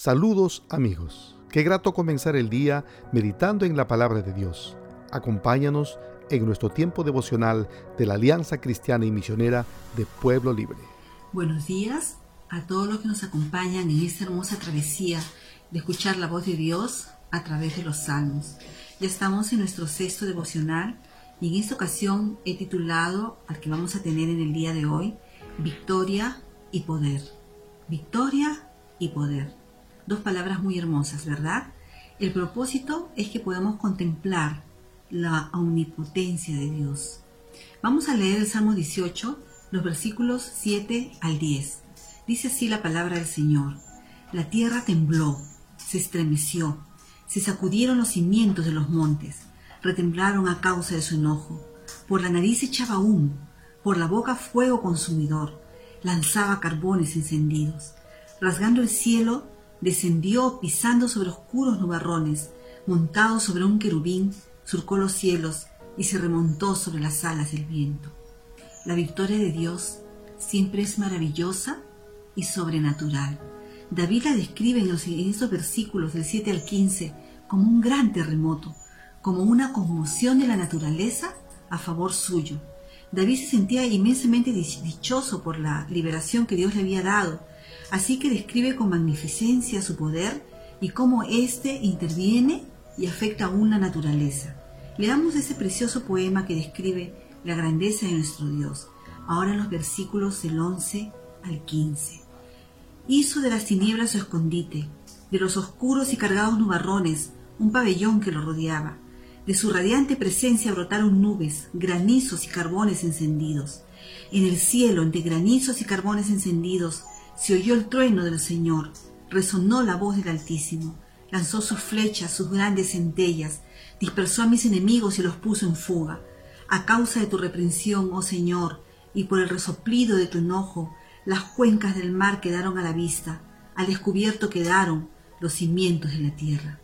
Saludos amigos. Qué grato comenzar el día meditando en la palabra de Dios. Acompáñanos en nuestro tiempo devocional de la Alianza Cristiana y Misionera de Pueblo Libre. Buenos días a todos los que nos acompañan en esta hermosa travesía de escuchar la voz de Dios a través de los salmos. Ya estamos en nuestro sexto devocional y en esta ocasión he titulado al que vamos a tener en el día de hoy, Victoria y Poder. Victoria y Poder. Dos palabras muy hermosas, ¿verdad? El propósito es que podamos contemplar la omnipotencia de Dios. Vamos a leer el Salmo 18, los versículos 7 al 10. Dice así la palabra del Señor. La tierra tembló, se estremeció, se sacudieron los cimientos de los montes, retemblaron a causa de su enojo. Por la nariz echaba humo, por la boca fuego consumidor, lanzaba carbones encendidos. Rasgando el cielo, descendió pisando sobre oscuros nubarrones, montado sobre un querubín, surcó los cielos y se remontó sobre las alas del viento. La victoria de Dios siempre es maravillosa y sobrenatural. David la describe en, estos versículos del 7 al 15 como un gran terremoto, como una conmoción de la naturaleza a favor suyo. David se sentía inmensamente dichoso por la liberación que Dios le había dado Así que describe con magnificencia su poder y cómo éste interviene y afecta aún la naturaleza. Leamos ese precioso poema que describe la grandeza de nuestro Dios. Ahora los versículos del 11 al 15. Hizo de las tinieblas su escondite, de los oscuros y cargados nubarrones, un pabellón que lo rodeaba. De su radiante presencia brotaron nubes, granizos y carbones encendidos. En el cielo, entre granizos y carbones encendidos, se oyó el trueno del Señor, resonó la voz del Altísimo, lanzó sus flechas, sus grandes centellas, dispersó a mis enemigos y los puso en fuga. A causa de tu reprensión, oh Señor, y por el resoplido de tu enojo, las cuencas del mar quedaron a la vista, al descubierto quedaron los cimientos de la tierra.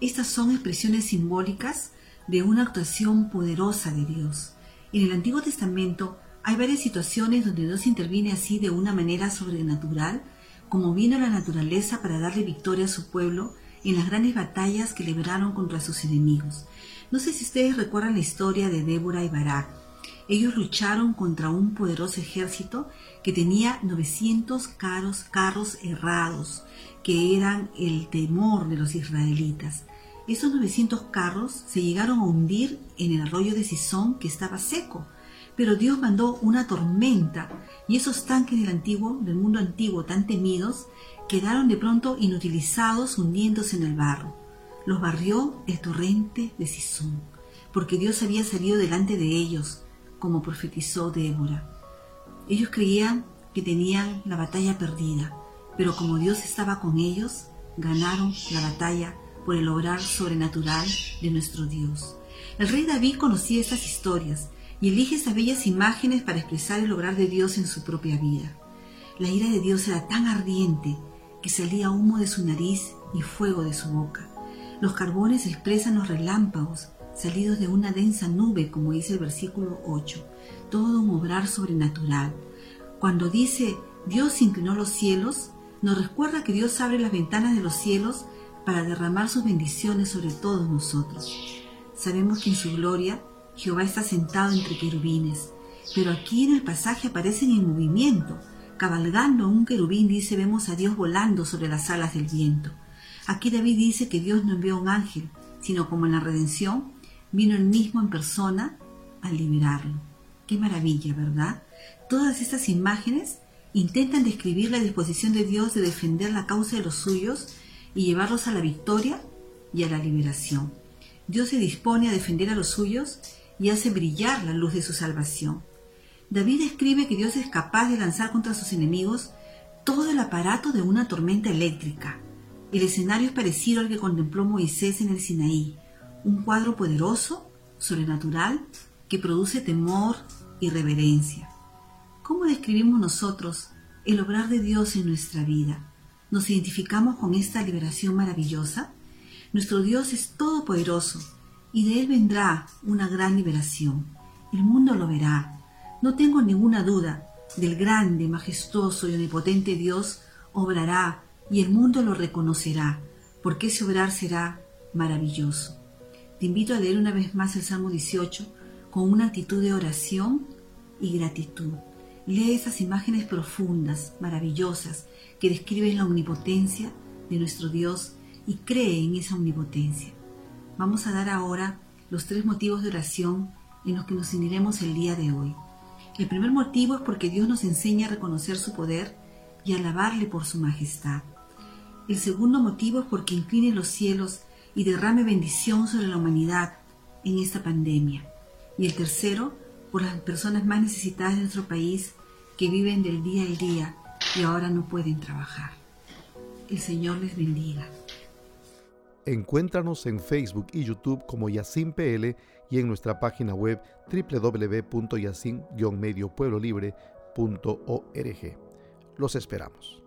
Estas son expresiones simbólicas de una actuación poderosa de Dios. En el Antiguo Testamento hay varias situaciones donde Dios interviene así de una manera sobrenatural, como vino la naturaleza para darle victoria a su pueblo en las grandes batallas que libraron contra sus enemigos. No sé si ustedes recuerdan la historia de Débora y Barak. Ellos lucharon contra un poderoso ejército que tenía 900 carros, carros errados, que eran el temor de los israelitas. Esos 900 carros se llegaron a hundir en el arroyo de Sison que estaba seco pero Dios mandó una tormenta y esos tanques del antiguo, del mundo antiguo tan temidos, quedaron de pronto inutilizados hundiéndose en el barro. Los barrió el torrente de Sisón, porque Dios había salido delante de ellos, como profetizó Débora. Ellos creían que tenían la batalla perdida, pero como Dios estaba con ellos, ganaron la batalla por el obrar sobrenatural de nuestro Dios. El rey David conocía estas historias y elige esas bellas imágenes para expresar el obrar de Dios en su propia vida. La ira de Dios era tan ardiente que salía humo de su nariz y fuego de su boca. Los carbones expresan los relámpagos salidos de una densa nube, como dice el versículo 8, todo un obrar sobrenatural. Cuando dice Dios inclinó los cielos, nos recuerda que Dios abre las ventanas de los cielos para derramar sus bendiciones sobre todos nosotros. Sabemos que en su gloria Jehová está sentado entre querubines, pero aquí en el pasaje aparecen en movimiento. Cabalgando un querubín dice vemos a Dios volando sobre las alas del viento. Aquí David dice que Dios no envió un ángel, sino como en la redención, vino él mismo en persona a liberarlo. Qué maravilla, ¿verdad? Todas estas imágenes intentan describir la disposición de Dios de defender la causa de los suyos y llevarlos a la victoria y a la liberación. Dios se dispone a defender a los suyos y hace brillar la luz de su salvación. David escribe que Dios es capaz de lanzar contra sus enemigos todo el aparato de una tormenta eléctrica. El escenario es parecido al que contempló Moisés en el Sinaí, un cuadro poderoso, sobrenatural, que produce temor y reverencia. ¿Cómo describimos nosotros el obrar de Dios en nuestra vida? ¿Nos identificamos con esta liberación maravillosa? Nuestro Dios es todopoderoso y de él vendrá una gran liberación. El mundo lo verá. No tengo ninguna duda del grande, majestuoso y omnipotente Dios obrará y el mundo lo reconocerá, porque ese obrar será maravilloso. Te invito a leer una vez más el Salmo 18 con una actitud de oración y gratitud. Lee esas imágenes profundas, maravillosas, que describen la omnipotencia de nuestro Dios y cree en esa omnipotencia. Vamos a dar ahora los tres motivos de oración en los que nos uniremos el día de hoy. El primer motivo es porque Dios nos enseña a reconocer su poder y alabarle por su majestad. El segundo motivo es porque incline los cielos y derrame bendición sobre la humanidad en esta pandemia. Y el tercero, por las personas más necesitadas de nuestro país que viven del día al día y ahora no pueden trabajar. El Señor les bendiga. Encuéntranos en Facebook y YouTube como YacinPL y en nuestra página web www.yacin-mediopueblolibre.org. Los esperamos.